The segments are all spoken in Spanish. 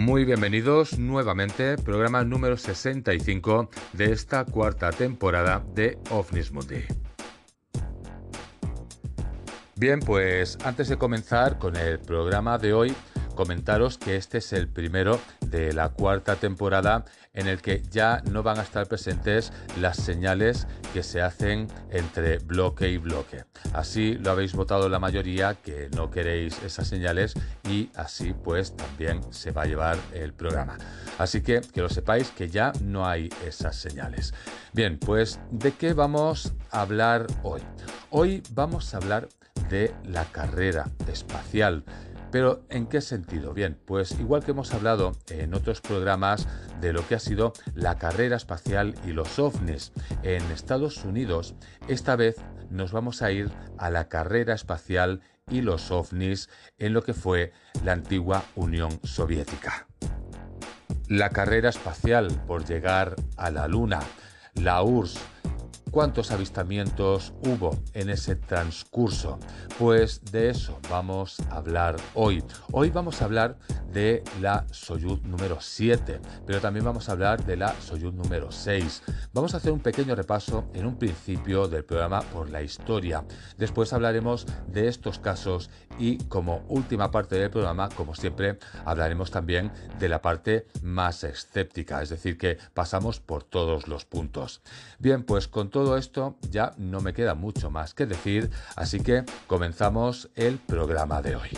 Muy bienvenidos nuevamente, programa número 65 de esta cuarta temporada de OVNIS Mundi. Bien, pues antes de comenzar con el programa de hoy, comentaros que este es el primero de la cuarta temporada en el que ya no van a estar presentes las señales que se hacen entre bloque y bloque. Así lo habéis votado la mayoría que no queréis esas señales y así pues también se va a llevar el programa. Así que que lo sepáis que ya no hay esas señales. Bien, pues ¿de qué vamos a hablar hoy? Hoy vamos a hablar de la carrera espacial. Pero ¿en qué sentido? Bien, pues igual que hemos hablado en otros programas de lo que ha sido la carrera espacial y los ovnis en Estados Unidos, esta vez nos vamos a ir a la carrera espacial y los ovnis en lo que fue la antigua Unión Soviética. La carrera espacial por llegar a la Luna, la URSS, ¿Cuántos avistamientos hubo en ese transcurso? Pues de eso vamos a hablar hoy. Hoy vamos a hablar de la Soyuz número 7, pero también vamos a hablar de la Soyuz número 6. Vamos a hacer un pequeño repaso en un principio del programa por la historia. Después hablaremos de estos casos y como última parte del programa, como siempre, hablaremos también de la parte más escéptica, es decir, que pasamos por todos los puntos. Bien, pues con todo esto ya no me queda mucho más que decir, así que comenzamos el programa de hoy.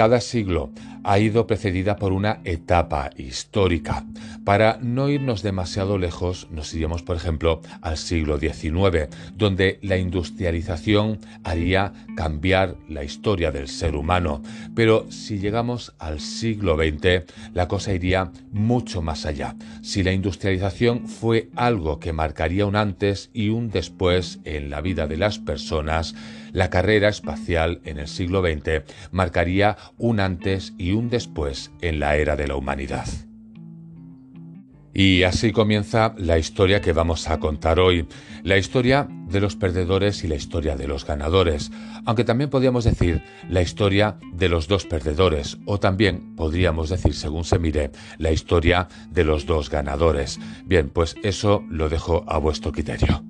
Cada siglo ha ido precedida por una etapa histórica. Para no irnos demasiado lejos, nos iríamos, por ejemplo, al siglo XIX, donde la industrialización haría cambiar la historia del ser humano. Pero si llegamos al siglo XX, la cosa iría mucho más allá. Si la industrialización fue algo que marcaría un antes y un después en la vida de las personas, la carrera espacial en el siglo XX marcaría un antes y un después en la era de la humanidad. Y así comienza la historia que vamos a contar hoy, la historia de los perdedores y la historia de los ganadores, aunque también podríamos decir la historia de los dos perdedores, o también podríamos decir, según se mire, la historia de los dos ganadores. Bien, pues eso lo dejo a vuestro criterio.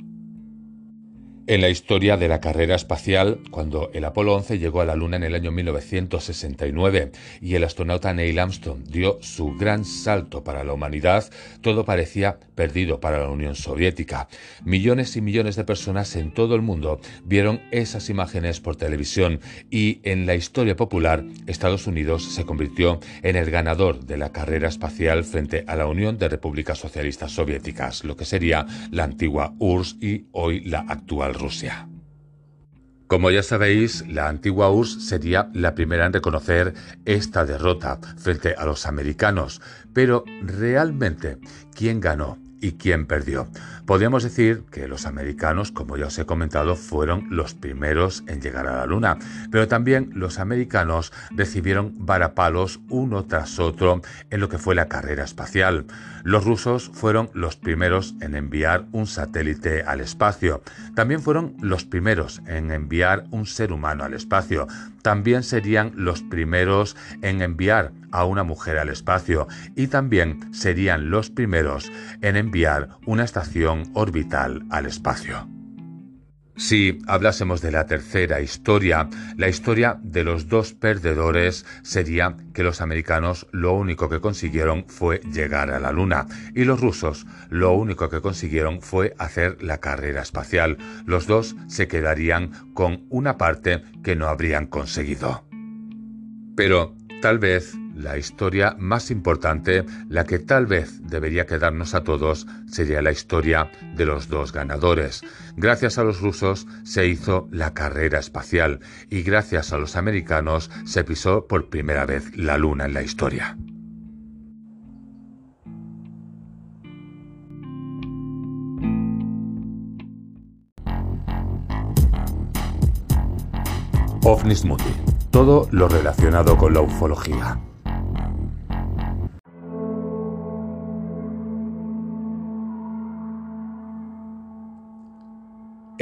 En la historia de la carrera espacial, cuando el Apolo 11 llegó a la Luna en el año 1969 y el astronauta Neil Armstrong dio su gran salto para la humanidad, todo parecía perdido para la Unión Soviética. Millones y millones de personas en todo el mundo vieron esas imágenes por televisión y en la historia popular Estados Unidos se convirtió en el ganador de la carrera espacial frente a la Unión de Repúblicas Socialistas Soviéticas, lo que sería la antigua URSS y hoy la actual Rusia. Como ya sabéis, la antigua URSS sería la primera en reconocer esta derrota frente a los americanos, pero realmente, ¿quién ganó? y quién perdió. Podríamos decir que los americanos, como ya os he comentado, fueron los primeros en llegar a la Luna, pero también los americanos recibieron varapalos uno tras otro en lo que fue la carrera espacial. Los rusos fueron los primeros en enviar un satélite al espacio. También fueron los primeros en enviar un ser humano al espacio. También serían los primeros en enviar a una mujer al espacio y también serían los primeros en enviar una estación orbital al espacio. Si hablásemos de la tercera historia, la historia de los dos perdedores sería que los americanos lo único que consiguieron fue llegar a la Luna y los rusos lo único que consiguieron fue hacer la carrera espacial. Los dos se quedarían con una parte que no habrían conseguido. Pero tal vez la historia más importante, la que tal vez debería quedarnos a todos, sería la historia de los dos ganadores. Gracias a los rusos se hizo la carrera espacial y gracias a los americanos se pisó por primera vez la luna en la historia. OVNIS Mundi, todo lo relacionado con la ufología.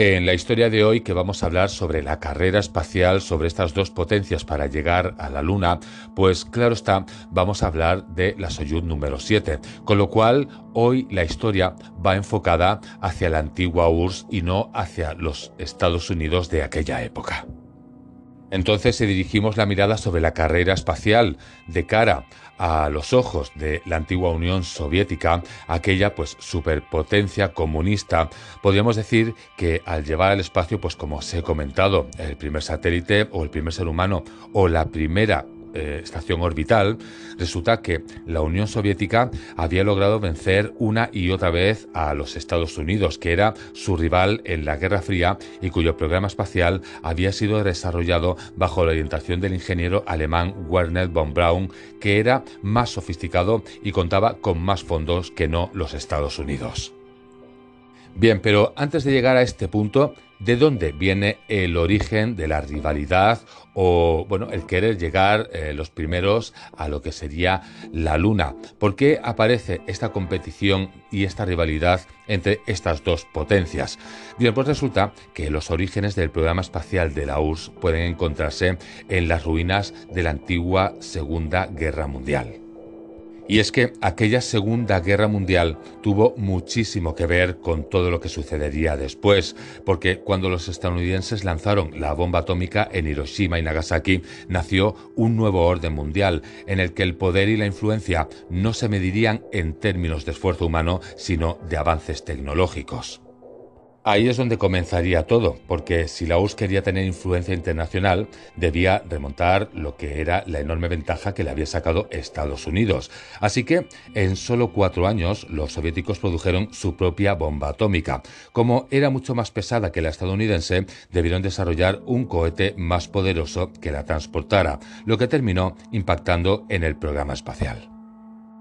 En la historia de hoy que vamos a hablar sobre la carrera espacial, sobre estas dos potencias para llegar a la Luna, pues claro está, vamos a hablar de la Soyuz número 7, con lo cual hoy la historia va enfocada hacia la antigua URSS y no hacia los Estados Unidos de aquella época. Entonces dirigimos la mirada sobre la carrera espacial de cara a los ojos de la antigua Unión Soviética, aquella pues superpotencia comunista, podríamos decir que al llevar al espacio, pues como os he comentado, el primer satélite o el primer ser humano o la primera eh, estación orbital, resulta que la Unión Soviética había logrado vencer una y otra vez a los Estados Unidos, que era su rival en la Guerra Fría y cuyo programa espacial había sido desarrollado bajo la orientación del ingeniero alemán Werner von Braun, que era más sofisticado y contaba con más fondos que no los Estados Unidos. Bien, pero antes de llegar a este punto, ¿de dónde viene el origen de la rivalidad o, bueno, el querer llegar eh, los primeros a lo que sería la Luna? ¿Por qué aparece esta competición y esta rivalidad entre estas dos potencias? Bien, pues resulta que los orígenes del programa espacial de la URSS pueden encontrarse en las ruinas de la antigua Segunda Guerra Mundial. Y es que aquella Segunda Guerra Mundial tuvo muchísimo que ver con todo lo que sucedería después, porque cuando los estadounidenses lanzaron la bomba atómica en Hiroshima y Nagasaki, nació un nuevo orden mundial en el que el poder y la influencia no se medirían en términos de esfuerzo humano, sino de avances tecnológicos. Ahí es donde comenzaría todo, porque si la URSS quería tener influencia internacional, debía remontar lo que era la enorme ventaja que le había sacado Estados Unidos. Así que en solo cuatro años los soviéticos produjeron su propia bomba atómica. Como era mucho más pesada que la estadounidense, debieron desarrollar un cohete más poderoso que la transportara, lo que terminó impactando en el programa espacial.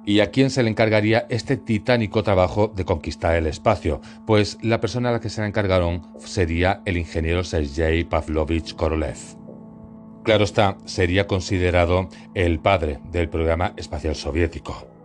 ¿Y a quién se le encargaría este titánico trabajo de conquistar el espacio? Pues la persona a la que se le encargaron sería el ingeniero Sergei Pavlovich Korolev. Claro está, sería considerado el padre del programa espacial soviético.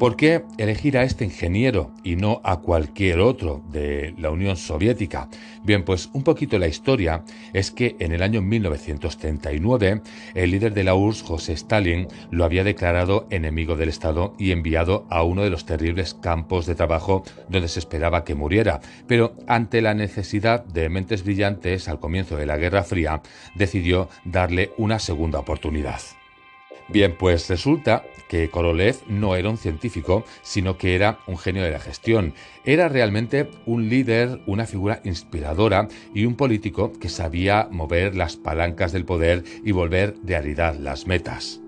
¿Por qué elegir a este ingeniero y no a cualquier otro de la Unión Soviética? Bien, pues un poquito la historia es que en el año 1939 el líder de la URSS, José Stalin, lo había declarado enemigo del Estado y enviado a uno de los terribles campos de trabajo donde se esperaba que muriera. Pero ante la necesidad de mentes brillantes al comienzo de la Guerra Fría, decidió darle una segunda oportunidad. Bien, pues resulta que Korolev no era un científico, sino que era un genio de la gestión. Era realmente un líder, una figura inspiradora y un político que sabía mover las palancas del poder y volver realidad las metas.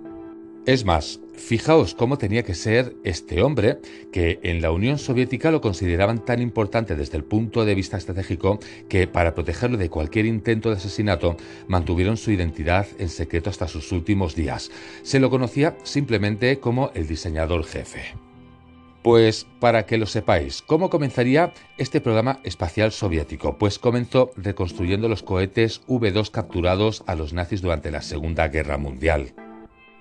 Es más, fijaos cómo tenía que ser este hombre, que en la Unión Soviética lo consideraban tan importante desde el punto de vista estratégico que para protegerlo de cualquier intento de asesinato mantuvieron su identidad en secreto hasta sus últimos días. Se lo conocía simplemente como el diseñador jefe. Pues para que lo sepáis, ¿cómo comenzaría este programa espacial soviético? Pues comenzó reconstruyendo los cohetes V2 capturados a los nazis durante la Segunda Guerra Mundial.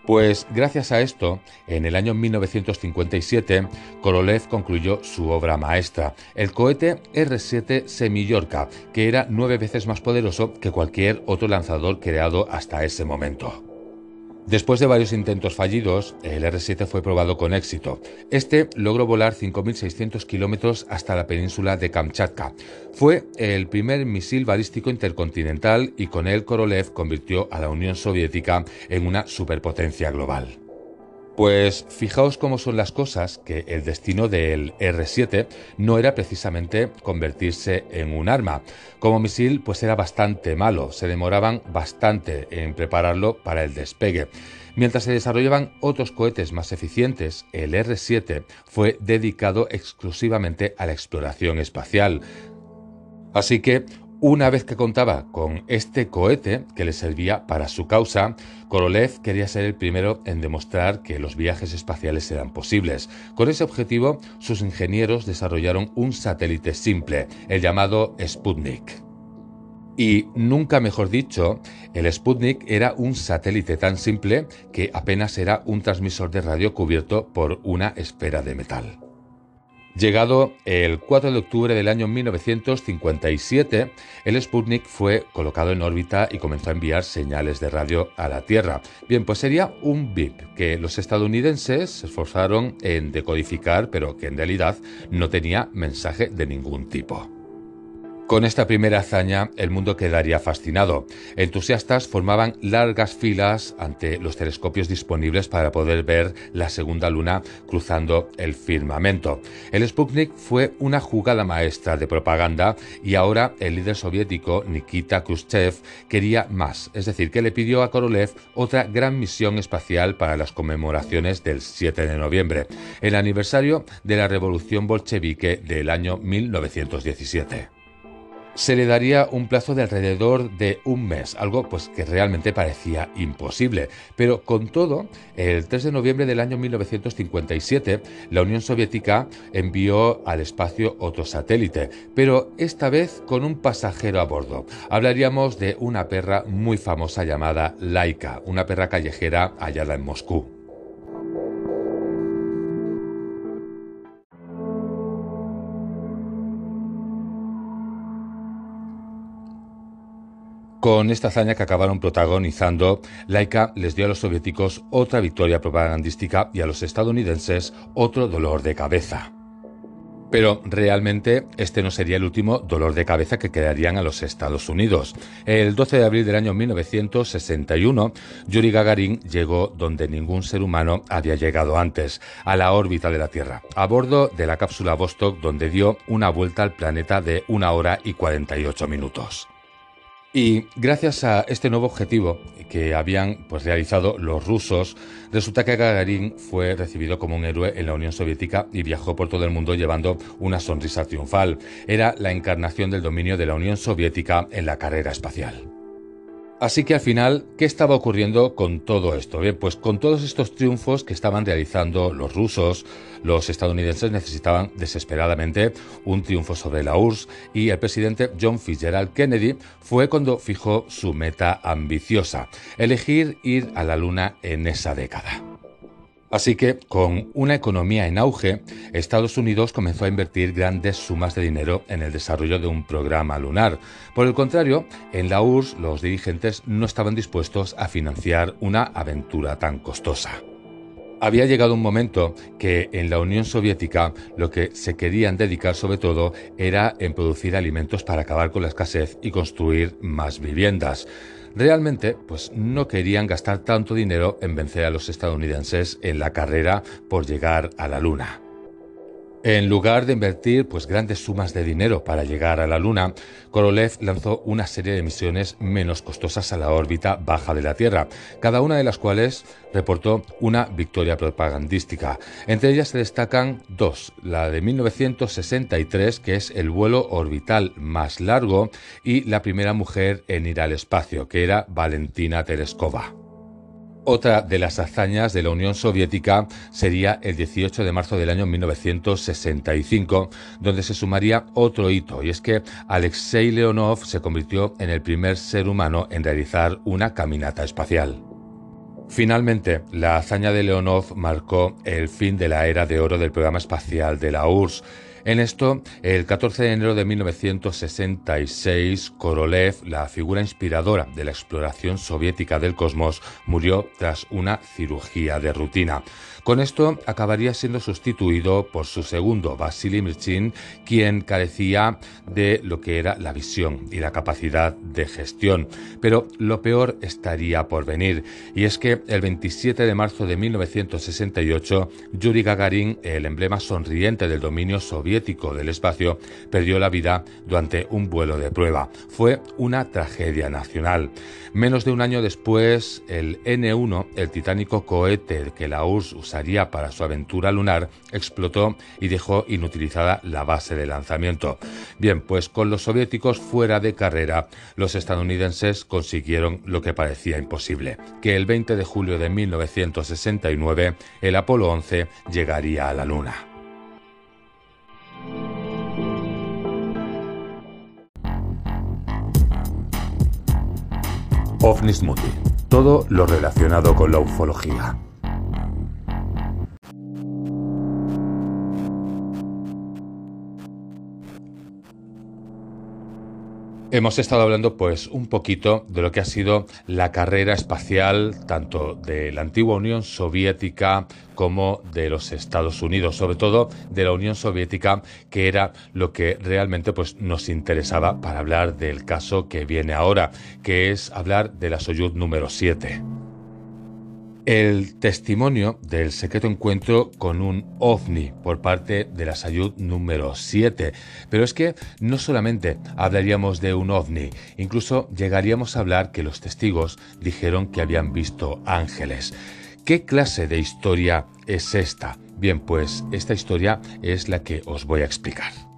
Pues gracias a esto, en el año 1957, Korolev concluyó su obra maestra, el cohete R-7 Semillorca, que era nueve veces más poderoso que cualquier otro lanzador creado hasta ese momento. Después de varios intentos fallidos, el R-7 fue probado con éxito. Este logró volar 5.600 kilómetros hasta la península de Kamchatka. Fue el primer misil balístico intercontinental y con él Korolev convirtió a la Unión Soviética en una superpotencia global. Pues fijaos cómo son las cosas, que el destino del R-7 no era precisamente convertirse en un arma. Como misil, pues era bastante malo, se demoraban bastante en prepararlo para el despegue. Mientras se desarrollaban otros cohetes más eficientes, el R-7 fue dedicado exclusivamente a la exploración espacial. Así que Una vez que contaba con este cohete que le servía para su causa, Korolev quería ser el primero en demostrar que los viajes espaciales eran posibles. Con ese objetivo, sus ingenieros desarrollaron un satélite simple, el llamado Sputnik. Y nunca mejor dicho, el Sputnik era un satélite tan simple que apenas era un transmisor de radio cubierto por una esfera de metal. Llegado el 4 de octubre del año 1957, el Sputnik fue colocado en órbita y comenzó a enviar señales de radio a la Tierra. Bien, pues sería un BIP que los estadounidenses se esforzaron en decodificar, pero que en realidad no tenía mensaje de ningún tipo. Con esta primera hazaña, el mundo quedaría fascinado. Entusiastas formaban largas filas ante los telescopios disponibles para poder ver la segunda luna cruzando el firmamento. El Sputnik fue una jugada maestra de propaganda y ahora el líder soviético Nikita Khrushchev quería más, es decir, que le pidió a Korolev otra gran misión espacial para las conmemoraciones del 7 de noviembre, el aniversario de la revolución bolchevique del año 1917 se le daría un plazo de alrededor de un mes, algo pues que realmente parecía imposible. Pero con todo, el 3 de noviembre del año 1957, la Unión Soviética envió al espacio otro satélite, pero esta vez con un pasajero a bordo. Hablaríamos de una perra muy famosa llamada Laika, una perra callejera hallada en Moscú. Con esta hazaña que acabaron protagonizando, Laika les dio a los soviéticos otra victoria propagandística y a los estadounidenses otro dolor de cabeza. Pero realmente este no sería el último dolor de cabeza que quedarían a los Estados Unidos. El 12 de abril del año 1961, Yuri Gagarin llegó donde ningún ser humano había llegado antes, a la órbita de la Tierra, a bordo de la cápsula Vostok donde dio una vuelta al planeta de una hora y 48 minutos. Y gracias a este nuevo objetivo que habían pues, realizado los rusos, resulta que Gagarin fue recibido como un héroe en la Unión Soviética y viajó por todo el mundo llevando una sonrisa triunfal. Era la encarnación del dominio de la Unión Soviética en la carrera espacial. Así que al final, ¿qué estaba ocurriendo con todo esto? Bien, pues con todos estos triunfos que estaban realizando los rusos, los estadounidenses necesitaban desesperadamente un triunfo sobre la URSS y el presidente John Fitzgerald Kennedy fue cuando fijó su meta ambiciosa, elegir ir a la Luna en esa década. Así que, con una economía en auge, Estados Unidos comenzó a invertir grandes sumas de dinero en el desarrollo de un programa lunar. Por el contrario, en la URSS los dirigentes no estaban dispuestos a financiar una aventura tan costosa. Había llegado un momento que en la Unión Soviética lo que se querían dedicar sobre todo era en producir alimentos para acabar con la escasez y construir más viviendas. Realmente, pues no querían gastar tanto dinero en vencer a los estadounidenses en la carrera por llegar a la Luna. En lugar de invertir pues, grandes sumas de dinero para llegar a la Luna, Korolev lanzó una serie de misiones menos costosas a la órbita baja de la Tierra, cada una de las cuales reportó una victoria propagandística. Entre ellas se destacan dos, la de 1963, que es el vuelo orbital más largo, y la primera mujer en ir al espacio, que era Valentina Tereskova. Otra de las hazañas de la Unión Soviética sería el 18 de marzo del año 1965, donde se sumaría otro hito, y es que Alexei Leonov se convirtió en el primer ser humano en realizar una caminata espacial. Finalmente, la hazaña de Leonov marcó el fin de la era de oro del programa espacial de la URSS en esto, el 14 de enero de 1966, Korolev, la figura inspiradora de la exploración soviética del cosmos, murió tras una cirugía de rutina. Con esto acabaría siendo sustituido por su segundo, Vasily Mirchin, quien carecía de lo que era la visión y la capacidad de gestión. Pero lo peor estaría por venir, y es que el 27 de marzo de 1968, Yuri Gagarin, el emblema sonriente del dominio soviético, del espacio perdió la vida durante un vuelo de prueba. Fue una tragedia nacional. Menos de un año después, el N1, el titánico cohete que la URSS para su aventura lunar, explotó y dejó inutilizada la base de lanzamiento. Bien, pues con los soviéticos fuera de carrera, los estadounidenses consiguieron lo que parecía imposible, que el 20 de julio de 1969 el Apolo 11 llegaría a la Luna. OVNI Todo lo relacionado con la ufología. Hemos estado hablando pues un poquito de lo que ha sido la carrera espacial tanto de la antigua Unión Soviética como de los Estados Unidos, sobre todo de la Unión Soviética, que era lo que realmente pues nos interesaba para hablar del caso que viene ahora, que es hablar de la Soyuz número 7 el testimonio del secreto encuentro con un ovni por parte de la Sayud número 7. Pero es que no solamente hablaríamos de un ovni, incluso llegaríamos a hablar que los testigos dijeron que habían visto ángeles. ¿Qué clase de historia es esta? Bien, pues esta historia es la que os voy a explicar.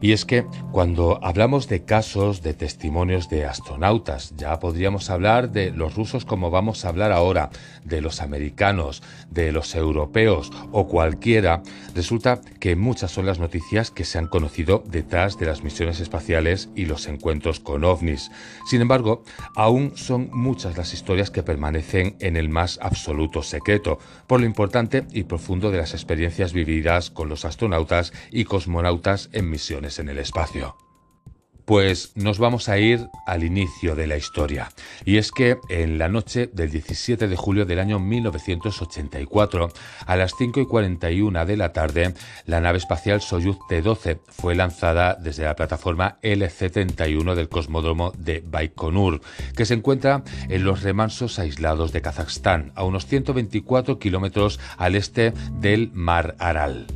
Y es que cuando hablamos de casos de testimonios de astronautas, ya podríamos hablar de los rusos como vamos a hablar ahora, de los americanos, de los europeos o cualquiera, resulta que muchas son las noticias que se han conocido detrás de las misiones espaciales y los encuentros con ovnis. Sin embargo, aún son muchas las historias que permanecen en el más absoluto secreto, por lo importante y profundo de las experiencias vividas con los astronautas y cosmonautas en misiones en el espacio. Pues nos vamos a ir al inicio de la historia. Y es que en la noche del 17 de julio del año 1984, a las 5 y 41 de la tarde, la nave espacial Soyuz T-12 fue lanzada desde la plataforma LC-31 del cosmódromo de Baikonur, que se encuentra en los remansos aislados de Kazajstán, a unos 124 kilómetros al este del Mar Aral.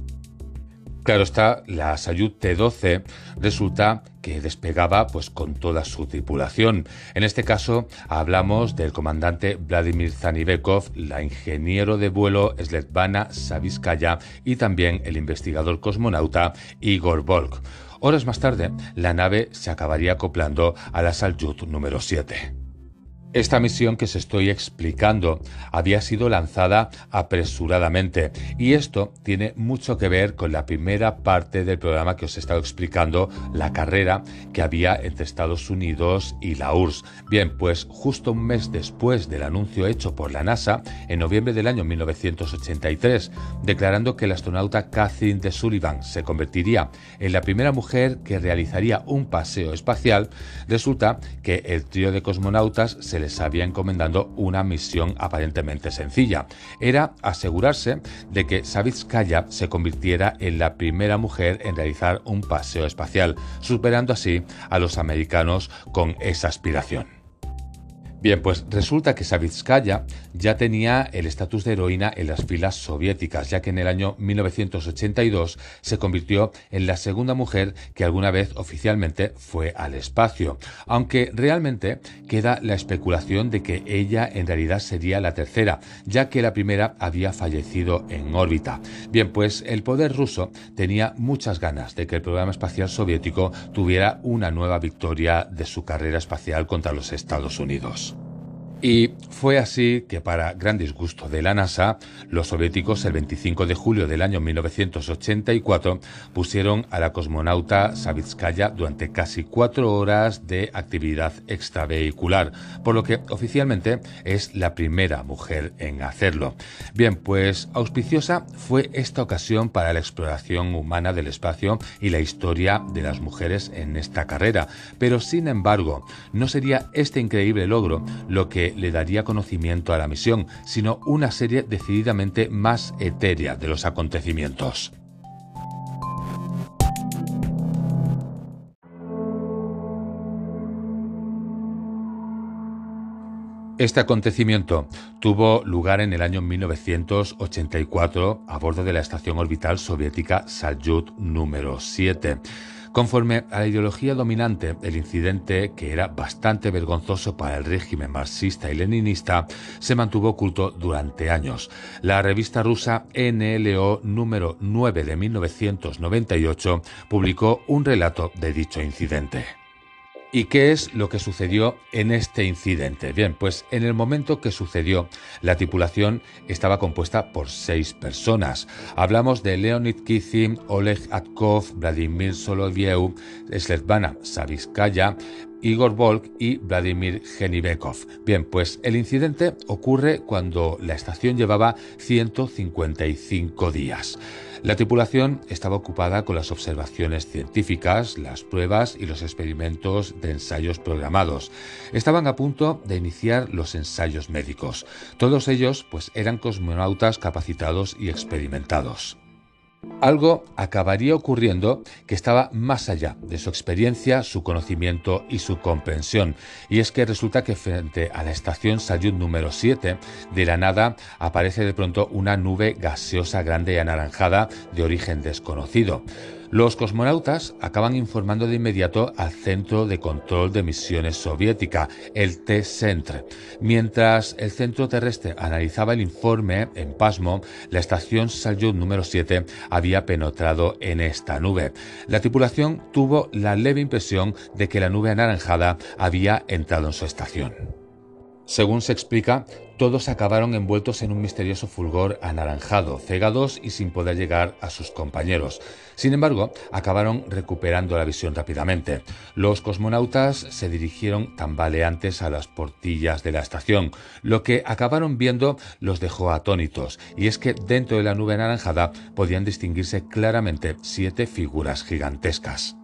Claro está, la Sayut T-12 resulta que despegaba pues con toda su tripulación. En este caso hablamos del comandante Vladimir Zanibekov, la ingeniero de vuelo Svetlana Saviskaya y también el investigador cosmonauta Igor Volk. Horas más tarde, la nave se acabaría acoplando a la Salyut número 7. Esta misión que se estoy explicando había sido lanzada apresuradamente y esto tiene mucho que ver con la primera parte del programa que os he estado explicando, la carrera que había entre Estados Unidos y la URSS. Bien, pues justo un mes después del anuncio hecho por la NASA, en noviembre del año 1983, declarando que el astronauta Catherine de Sullivan se convertiría en la primera mujer que realizaría un paseo espacial, resulta que el trío de cosmonautas se les había encomendando una misión aparentemente sencilla. Era asegurarse de que Savitskaya se convirtiera en la primera mujer en realizar un paseo espacial, superando así a los americanos con esa aspiración. Bien, pues resulta que Savitskaya ya tenía el estatus de heroína en las filas soviéticas, ya que en el año 1982 se convirtió en la segunda mujer que alguna vez oficialmente fue al espacio, aunque realmente queda la especulación de que ella en realidad sería la tercera, ya que la primera había fallecido en órbita. Bien, pues el poder ruso tenía muchas ganas de que el programa espacial soviético tuviera una nueva victoria de su carrera espacial contra los Estados Unidos. Y fue así que, para gran disgusto de la NASA, los soviéticos el 25 de julio del año 1984 pusieron a la cosmonauta Savitskaya durante casi cuatro horas de actividad extravehicular, por lo que oficialmente es la primera mujer en hacerlo. Bien, pues auspiciosa fue esta ocasión para la exploración humana del espacio y la historia de las mujeres en esta carrera, pero sin embargo, no sería este increíble logro lo que le daría conocimiento a la misión, sino una serie decididamente más etérea de los acontecimientos. Este acontecimiento tuvo lugar en el año 1984 a bordo de la estación orbital soviética Salyut número 7. Conforme a la ideología dominante, el incidente, que era bastante vergonzoso para el régimen marxista y leninista, se mantuvo oculto durante años. La revista rusa NLO número 9 de 1998 publicó un relato de dicho incidente. ¿Y qué es lo que sucedió en este incidente? Bien, pues en el momento que sucedió, la tripulación estaba compuesta por seis personas. Hablamos de Leonid Kizin, Oleg Atkov, Vladimir Soloviev, Svetlana Saviskaya, Igor Volk y Vladimir Genibekov. Bien, pues el incidente ocurre cuando la estación llevaba 155 días. La tripulación estaba ocupada con las observaciones científicas, las pruebas y los experimentos de ensayos programados. Estaban a punto de iniciar los ensayos médicos. Todos ellos pues eran cosmonautas capacitados y experimentados. Algo acabaría ocurriendo que estaba más allá de su experiencia, su conocimiento y su comprensión. Y es que resulta que frente a la estación Salyut número 7, de la nada aparece de pronto una nube gaseosa grande y anaranjada de origen desconocido. Los cosmonautas acaban informando de inmediato al Centro de Control de Misiones Soviética, el T-Centre. Mientras el centro terrestre analizaba el informe, en pasmo, la estación Salyut número 7 había penetrado en esta nube. La tripulación tuvo la leve impresión de que la nube anaranjada había entrado en su estación. Según se explica, todos acabaron envueltos en un misterioso fulgor anaranjado, cegados y sin poder llegar a sus compañeros. Sin embargo, acabaron recuperando la visión rápidamente. Los cosmonautas se dirigieron tambaleantes a las portillas de la estación. Lo que acabaron viendo los dejó atónitos, y es que dentro de la nube anaranjada podían distinguirse claramente siete figuras gigantescas.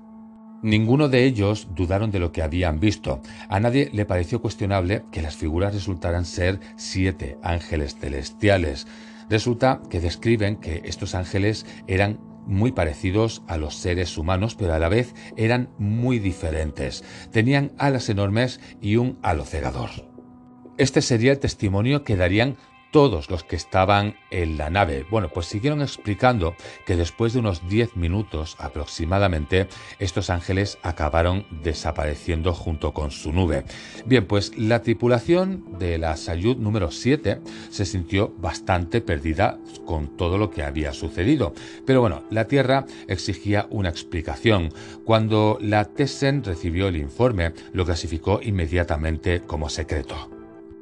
Ninguno de ellos dudaron de lo que habían visto. A nadie le pareció cuestionable que las figuras resultaran ser siete ángeles celestiales. Resulta que describen que estos ángeles eran muy parecidos a los seres humanos, pero a la vez eran muy diferentes. Tenían alas enormes y un halo cegador. Este sería el testimonio que darían todos los que estaban en la nave. Bueno, pues siguieron explicando que después de unos 10 minutos aproximadamente, estos ángeles acabaron desapareciendo junto con su nube. Bien, pues la tripulación de la Sayud número 7 se sintió bastante perdida con todo lo que había sucedido. Pero bueno, la Tierra exigía una explicación. Cuando la Tessen recibió el informe, lo clasificó inmediatamente como secreto.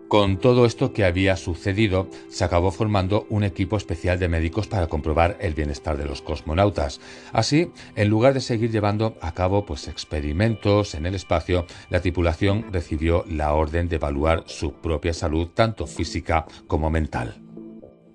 Con todo esto que había sucedido, se acabó formando un equipo especial de médicos para comprobar el bienestar de los cosmonautas. Así, en lugar de seguir llevando a cabo pues, experimentos en el espacio, la tripulación recibió la orden de evaluar su propia salud, tanto física como mental.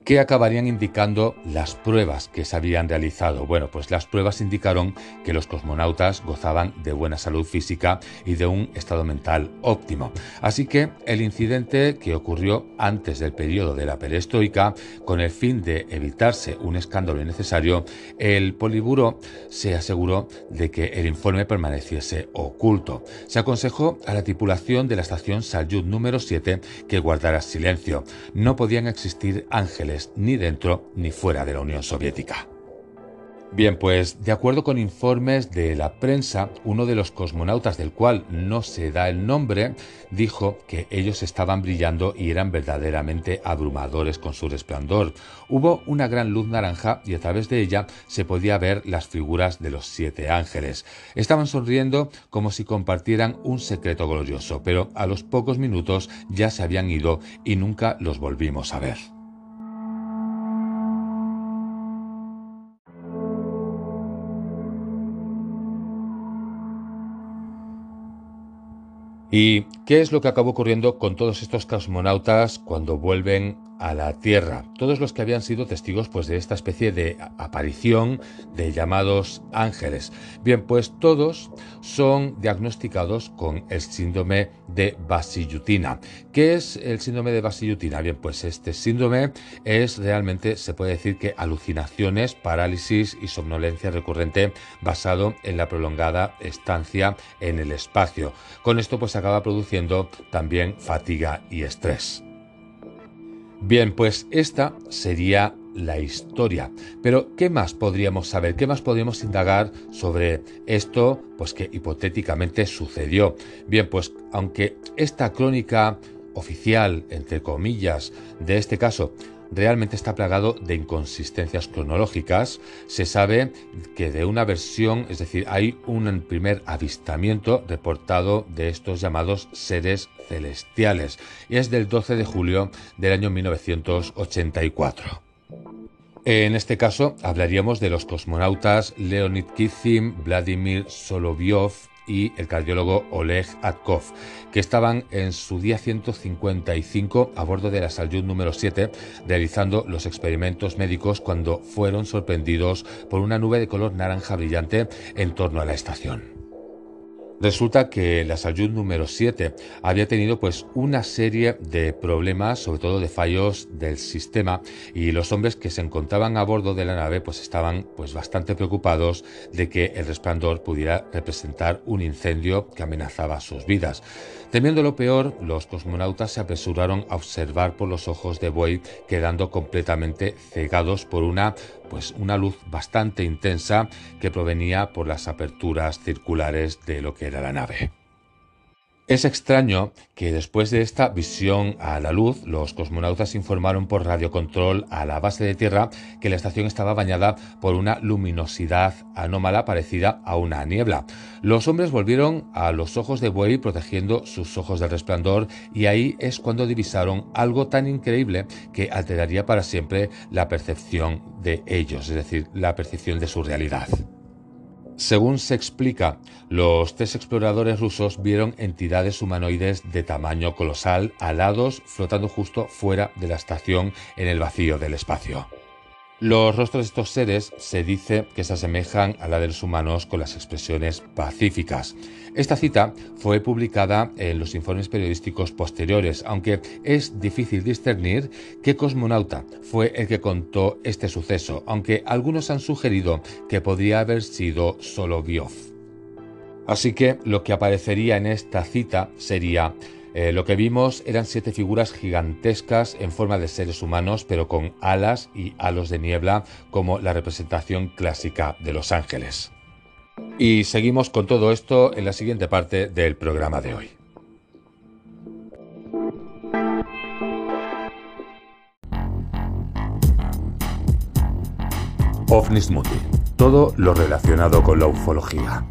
¿Qué acabarían indicando las pruebas que se habían realizado? Bueno, pues las pruebas indicaron que los cosmonautas gozaban de buena salud física y de un estado mental óptimo. Así que el incidente que ocurrió antes del periodo de la perestroika, con el fin de evitarse un escándalo innecesario, el Poliburo se aseguró de que el informe permaneciese oculto. Se aconsejó a la tripulación de la estación Salyut número 7 que guardara silencio. No podían existir ángeles ni dentro ni fuera de la Unión Soviética. Bien, pues de acuerdo con informes de la prensa, uno de los cosmonautas del cual no se da el nombre, dijo que ellos estaban brillando y eran verdaderamente abrumadores con su resplandor. Hubo una gran luz naranja y a través de ella se podía ver las figuras de los siete ángeles. Estaban sonriendo como si compartieran un secreto glorioso, pero a los pocos minutos ya se habían ido y nunca los volvimos a ver. ¿Y qué es lo que acabó ocurriendo con todos estos cosmonautas cuando vuelven a la Tierra. Todos los que habían sido testigos pues, de esta especie de aparición de llamados ángeles. Bien, pues todos son diagnosticados con el síndrome de Basiyutina. ¿Qué es el síndrome de Basiyutina? Bien, pues este síndrome es realmente, se puede decir que alucinaciones, parálisis y somnolencia recurrente basado en la prolongada estancia en el espacio. Con esto pues acaba produciendo también fatiga y estrés. Bien, pues esta sería la historia. Pero, ¿qué más podríamos saber? ¿Qué más podríamos indagar sobre esto? Pues que hipotéticamente sucedió. Bien, pues aunque esta crónica oficial, entre comillas, de este caso, realmente está plagado de inconsistencias cronológicas. Se sabe que de una versión, es decir, hay un primer avistamiento reportado de estos llamados seres celestiales y es del 12 de julio del año 1984. En este caso hablaríamos de los cosmonautas Leonid Kizim, Vladimir Solovyov y el cardiólogo Oleg Atkov, que estaban en su día 155 a bordo de la Salyut número 7 realizando los experimentos médicos cuando fueron sorprendidos por una nube de color naranja brillante en torno a la estación. Resulta que la Salyut número 7 había tenido pues una serie de problemas, sobre todo de fallos del sistema, y los hombres que se encontraban a bordo de la nave pues estaban pues bastante preocupados de que el resplandor pudiera representar un incendio que amenazaba sus vidas. Temiendo lo peor, los cosmonautas se apresuraron a observar por los ojos de buey, quedando completamente cegados por una pues una luz bastante intensa que provenía por las aperturas circulares de lo que era la nave. Es extraño que después de esta visión a la luz, los cosmonautas informaron por radiocontrol a la base de tierra que la estación estaba bañada por una luminosidad anómala parecida a una niebla. Los hombres volvieron a los ojos de buey protegiendo sus ojos del resplandor y ahí es cuando divisaron algo tan increíble que alteraría para siempre la percepción de ellos, es decir, la percepción de su realidad. Según se explica, los tres exploradores rusos vieron entidades humanoides de tamaño colosal alados flotando justo fuera de la estación en el vacío del espacio. Los rostros de estos seres se dice que se asemejan a la de los humanos con las expresiones pacíficas. Esta cita fue publicada en los informes periodísticos posteriores, aunque es difícil discernir qué cosmonauta fue el que contó este suceso, aunque algunos han sugerido que podría haber sido Solovyov. Así que lo que aparecería en esta cita sería eh, lo que vimos eran siete figuras gigantescas en forma de seres humanos, pero con alas y halos de niebla, como la representación clásica de los ángeles. Y seguimos con todo esto en la siguiente parte del programa de hoy. OVNIS Todo lo relacionado con la ufología.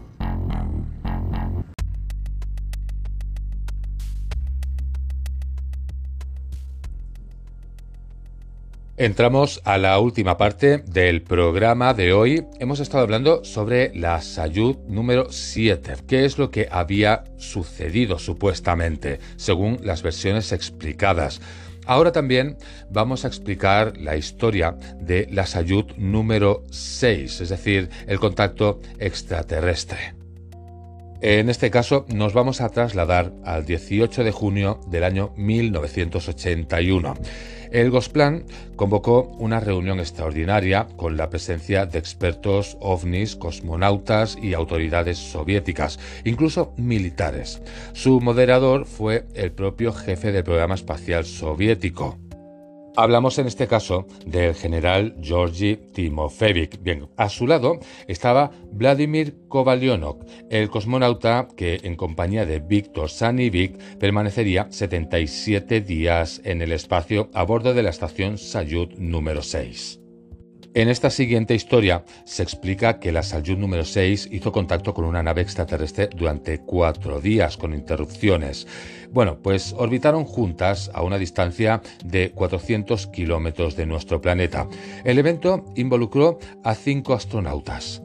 Entramos a la última parte del programa de hoy. Hemos estado hablando sobre la Sayud número 7, qué es lo que había sucedido supuestamente, según las versiones explicadas. Ahora también vamos a explicar la historia de la Sayud número 6, es decir, el contacto extraterrestre. En este caso nos vamos a trasladar al 18 de junio del año 1981. El Gosplan convocó una reunión extraordinaria con la presencia de expertos ovnis, cosmonautas y autoridades soviéticas, incluso militares. Su moderador fue el propio jefe del programa espacial soviético, Hablamos en este caso del general Georgi Timofeevich. Bien, a su lado estaba Vladimir Kovalyonok, el cosmonauta que en compañía de Viktor Sanivik permanecería 77 días en el espacio a bordo de la estación Salyut número 6. En esta siguiente historia se explica que la Salyut número 6 hizo contacto con una nave extraterrestre durante cuatro días con interrupciones. Bueno, pues orbitaron juntas a una distancia de 400 kilómetros de nuestro planeta. El evento involucró a cinco astronautas.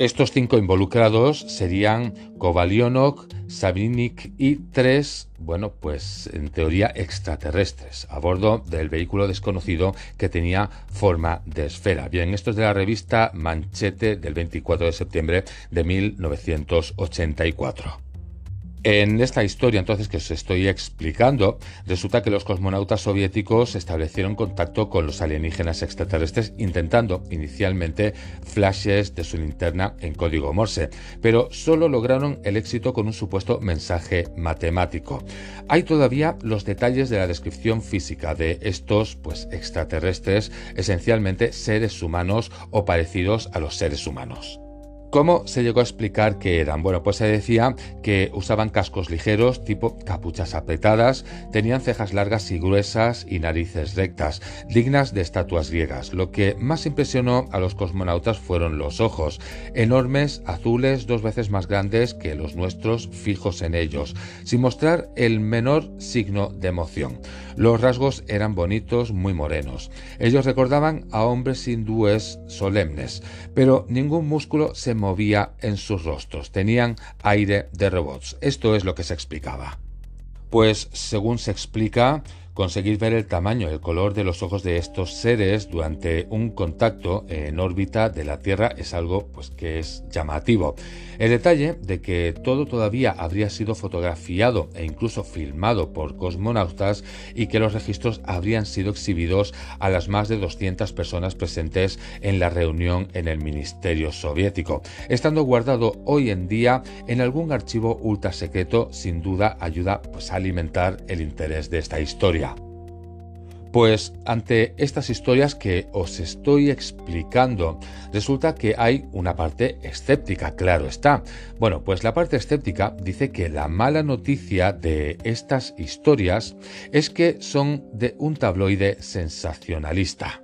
Estos cinco involucrados serían Kovalyonok, Sabinik y tres, bueno, pues en teoría extraterrestres a bordo del vehículo desconocido que tenía forma de esfera. Bien, esto es de la revista Manchete del 24 de septiembre de 1984. En esta historia entonces que os estoy explicando, resulta que los cosmonautas soviéticos establecieron contacto con los alienígenas extraterrestres intentando inicialmente flashes de su linterna en código Morse, pero solo lograron el éxito con un supuesto mensaje matemático. Hay todavía los detalles de la descripción física de estos pues extraterrestres, esencialmente seres humanos o parecidos a los seres humanos. ¿Cómo se llegó a explicar qué eran? Bueno, pues se decía que usaban cascos ligeros, tipo capuchas apretadas, tenían cejas largas y gruesas y narices rectas, dignas de estatuas griegas. Lo que más impresionó a los cosmonautas fueron los ojos, enormes, azules, dos veces más grandes que los nuestros, fijos en ellos, sin mostrar el menor signo de emoción. Los rasgos eran bonitos, muy morenos. Ellos recordaban a hombres hindúes solemnes, pero ningún músculo se movía en sus rostros, tenían aire de robots. Esto es lo que se explicaba. Pues según se explica, Conseguir ver el tamaño el color de los ojos de estos seres durante un contacto en órbita de la Tierra es algo pues, que es llamativo. El detalle de que todo todavía habría sido fotografiado e incluso filmado por cosmonautas y que los registros habrían sido exhibidos a las más de 200 personas presentes en la reunión en el Ministerio Soviético, estando guardado hoy en día en algún archivo ultra secreto, sin duda ayuda pues, a alimentar el interés de esta historia. Pues ante estas historias que os estoy explicando, resulta que hay una parte escéptica, claro está. Bueno, pues la parte escéptica dice que la mala noticia de estas historias es que son de un tabloide sensacionalista.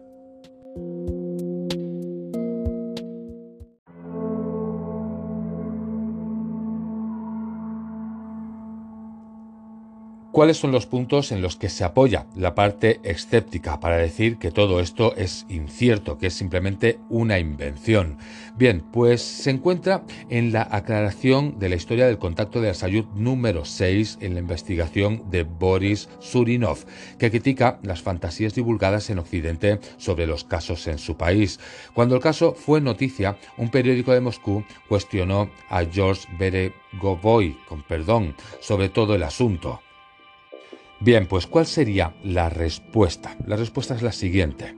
¿Cuáles son los puntos en los que se apoya la parte escéptica para decir que todo esto es incierto, que es simplemente una invención? Bien, pues se encuentra en la aclaración de la historia del contacto de la salud número 6 en la investigación de Boris Surinov, que critica las fantasías divulgadas en Occidente sobre los casos en su país. Cuando el caso fue noticia, un periódico de Moscú cuestionó a George Beregovoy, con perdón, sobre todo el asunto. Bien, pues ¿cuál sería la respuesta? La respuesta es la siguiente.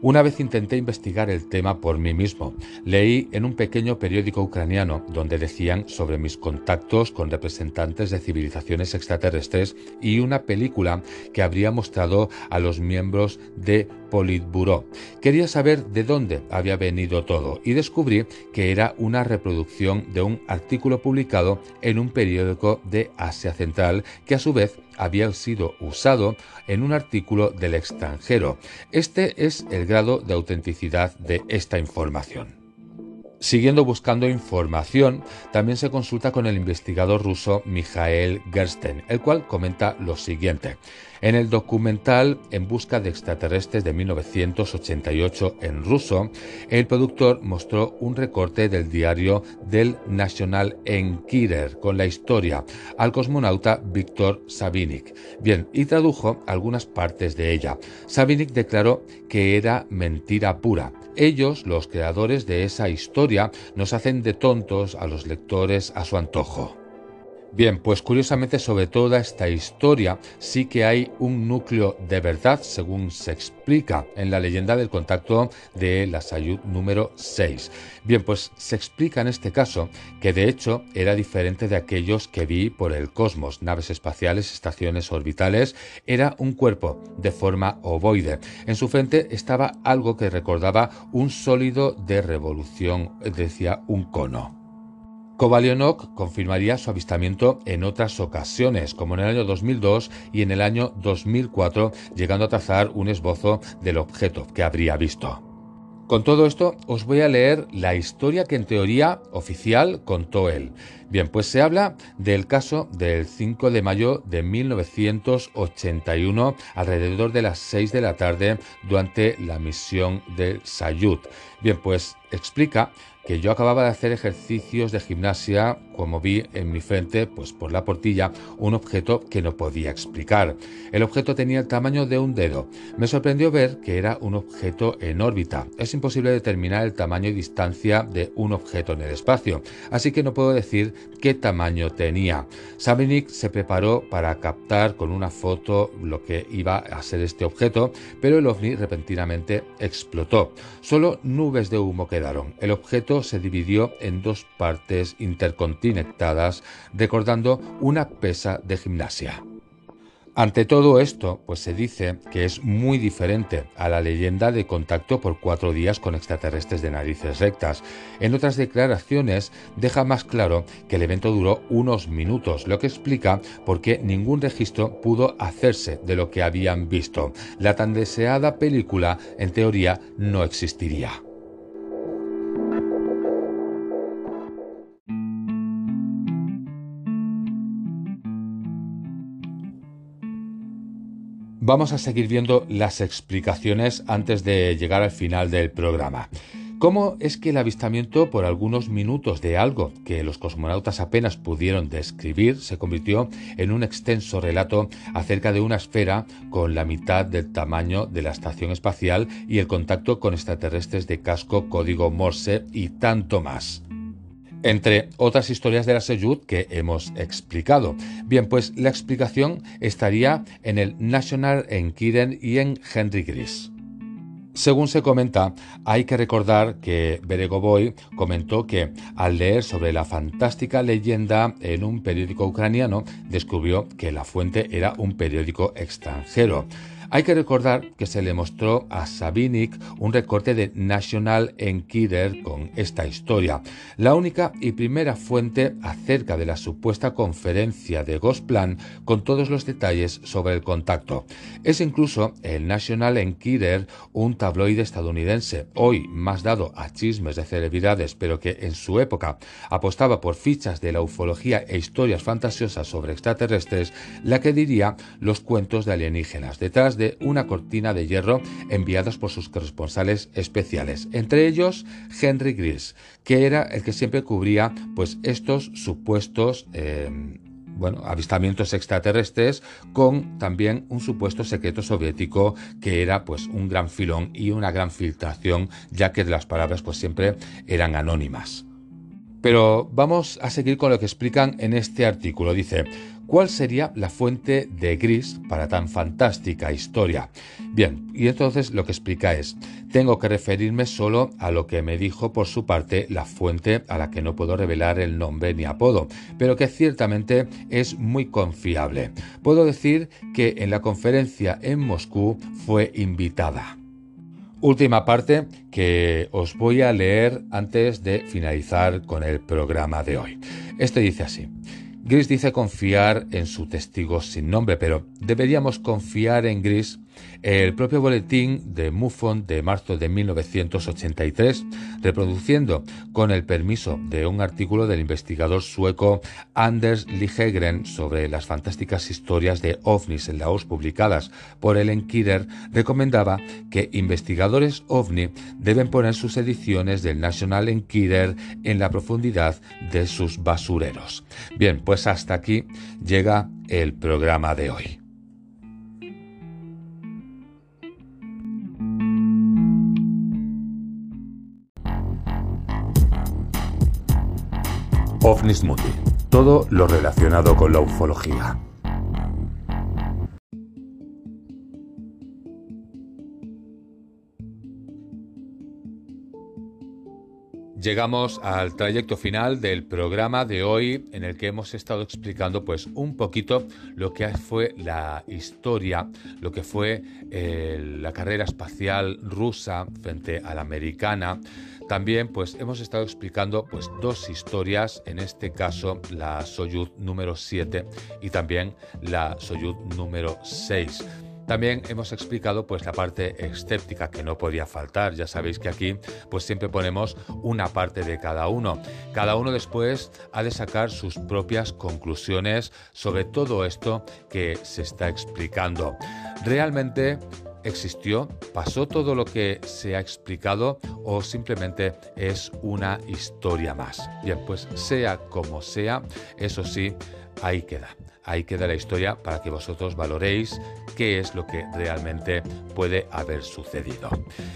Una vez intenté investigar el tema por mí mismo. Leí en un pequeño periódico ucraniano donde decían sobre mis contactos con representantes de civilizaciones extraterrestres y una película que habría mostrado a los miembros de Politburo. Quería saber de dónde había venido todo y descubrí que era una reproducción de un artículo publicado en un periódico de Asia Central que a su vez había sido usado en un artículo del extranjero. Este es el grado de autenticidad de esta información. Siguiendo buscando información, también se consulta con el investigador ruso Mikhail Gersten, el cual comenta lo siguiente. En el documental En busca de extraterrestres de 1988 en ruso, el productor mostró un recorte del diario del National Enquirer con la historia al cosmonauta Víctor Sabinik. Bien, y tradujo algunas partes de ella. Sabinik declaró que era mentira pura. Ellos, los creadores de esa historia, nos hacen de tontos a los lectores a su antojo. Bien, pues curiosamente sobre toda esta historia sí que hay un núcleo de verdad, según se explica en la leyenda del contacto de la Sayud número 6. Bien, pues se explica en este caso que de hecho era diferente de aquellos que vi por el cosmos, naves espaciales, estaciones orbitales, era un cuerpo de forma ovoide. En su frente estaba algo que recordaba un sólido de revolución, decía un cono. Kovalionok confirmaría su avistamiento en otras ocasiones, como en el año 2002 y en el año 2004, llegando a trazar un esbozo del objeto que habría visto. Con todo esto, os voy a leer la historia que en teoría oficial contó él. Bien, pues se habla del caso del 5 de mayo de 1981 alrededor de las 6 de la tarde durante la misión del Sayut. Bien, pues explica que yo acababa de hacer ejercicios de gimnasia, como vi en mi frente, pues por la portilla, un objeto que no podía explicar. El objeto tenía el tamaño de un dedo. Me sorprendió ver que era un objeto en órbita. Es imposible determinar el tamaño y distancia de un objeto en el espacio, así que no puedo decir qué tamaño tenía. Sabinik se preparó para captar con una foto lo que iba a ser este objeto, pero el ovni repentinamente explotó. Solo nubes de humo quedaron. El objeto se dividió en dos partes recordando una pesa de gimnasia. Ante todo esto, pues se dice que es muy diferente a la leyenda de contacto por cuatro días con extraterrestres de narices rectas. En otras declaraciones deja más claro que el evento duró unos minutos, lo que explica por qué ningún registro pudo hacerse de lo que habían visto. La tan deseada película, en teoría, no existiría. Vamos a seguir viendo las explicaciones antes de llegar al final del programa. ¿Cómo es que el avistamiento por algunos minutos de algo que los cosmonautas apenas pudieron describir se convirtió en un extenso relato acerca de una esfera con la mitad del tamaño de la estación espacial y el contacto con extraterrestres de casco código Morse y tanto más? Entre otras historias de la Seyud que hemos explicado. Bien, pues la explicación estaría en el National Enquirer y en Henry Gris. Según se comenta, hay que recordar que Beregovoy comentó que al leer sobre la fantástica leyenda en un periódico ucraniano, descubrió que la fuente era un periódico extranjero. Hay que recordar que se le mostró a Sabinik un recorte de National Enquirer con esta historia, la única y primera fuente acerca de la supuesta conferencia de Gosplan con todos los detalles sobre el contacto. Es incluso el National Enquirer, un tabloide estadounidense, hoy más dado a chismes de celebridades, pero que en su época apostaba por fichas de la ufología e historias fantasiosas sobre extraterrestres, la que diría los cuentos de alienígenas. Detrás de una cortina de hierro enviados por sus corresponsales especiales, entre ellos Henry Gris, que era el que siempre cubría pues estos supuestos eh, bueno, avistamientos extraterrestres con también un supuesto secreto soviético que era pues un gran filón y una gran filtración ya que las palabras pues siempre eran anónimas. Pero vamos a seguir con lo que explican en este artículo. Dice, ¿Cuál sería la fuente de Gris para tan fantástica historia? Bien, y entonces lo que explica es, tengo que referirme solo a lo que me dijo por su parte la fuente a la que no puedo revelar el nombre ni apodo, pero que ciertamente es muy confiable. Puedo decir que en la conferencia en Moscú fue invitada. Última parte que os voy a leer antes de finalizar con el programa de hoy. Este dice así. Gris dice confiar en su testigo sin nombre, pero deberíamos confiar en Gris el propio boletín de MUFON de marzo de 1983, reproduciendo con el permiso de un artículo del investigador sueco Anders Ligegren sobre las fantásticas historias de ovnis en la OS publicadas por Ellen Kirer, recomendaba que investigadores ovni deben poner sus ediciones del National Enquirer en la profundidad de sus basureros. Bien, pues hasta aquí llega el programa de hoy. OVNIS todo lo relacionado con la ufología. Llegamos al trayecto final del programa de hoy en el que hemos estado explicando pues un poquito lo que fue la historia, lo que fue eh, la carrera espacial rusa frente a la americana, también pues hemos estado explicando pues dos historias, en este caso la Soyuz número 7 y también la Soyuz número 6. También hemos explicado pues la parte escéptica que no podía faltar. Ya sabéis que aquí pues siempre ponemos una parte de cada uno. Cada uno después ha de sacar sus propias conclusiones sobre todo esto que se está explicando. Realmente existió, pasó todo lo que se ha explicado o simplemente es una historia más. Bien, pues sea como sea, eso sí, ahí queda. Ahí queda la historia para que vosotros valoréis qué es lo que realmente puede haber sucedido.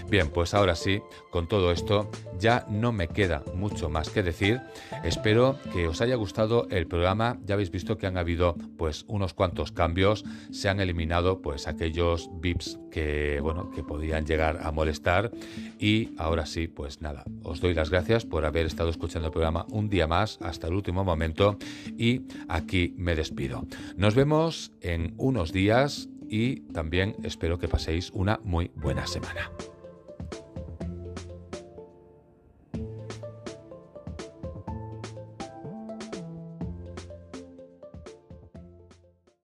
Bien, pues ahora sí, con todo esto ya no me queda mucho más que decir. Espero que os haya gustado el programa. Ya habéis visto que han habido pues unos cuantos cambios, se han eliminado pues aquellos VIPs que bueno, que podían llegar a molestar y ahora sí, pues nada, os doy las gracias por haber estado escuchando el programa un día más hasta el último momento y aquí me despido. Nos vemos en unos días y también espero que paséis una muy buena semana.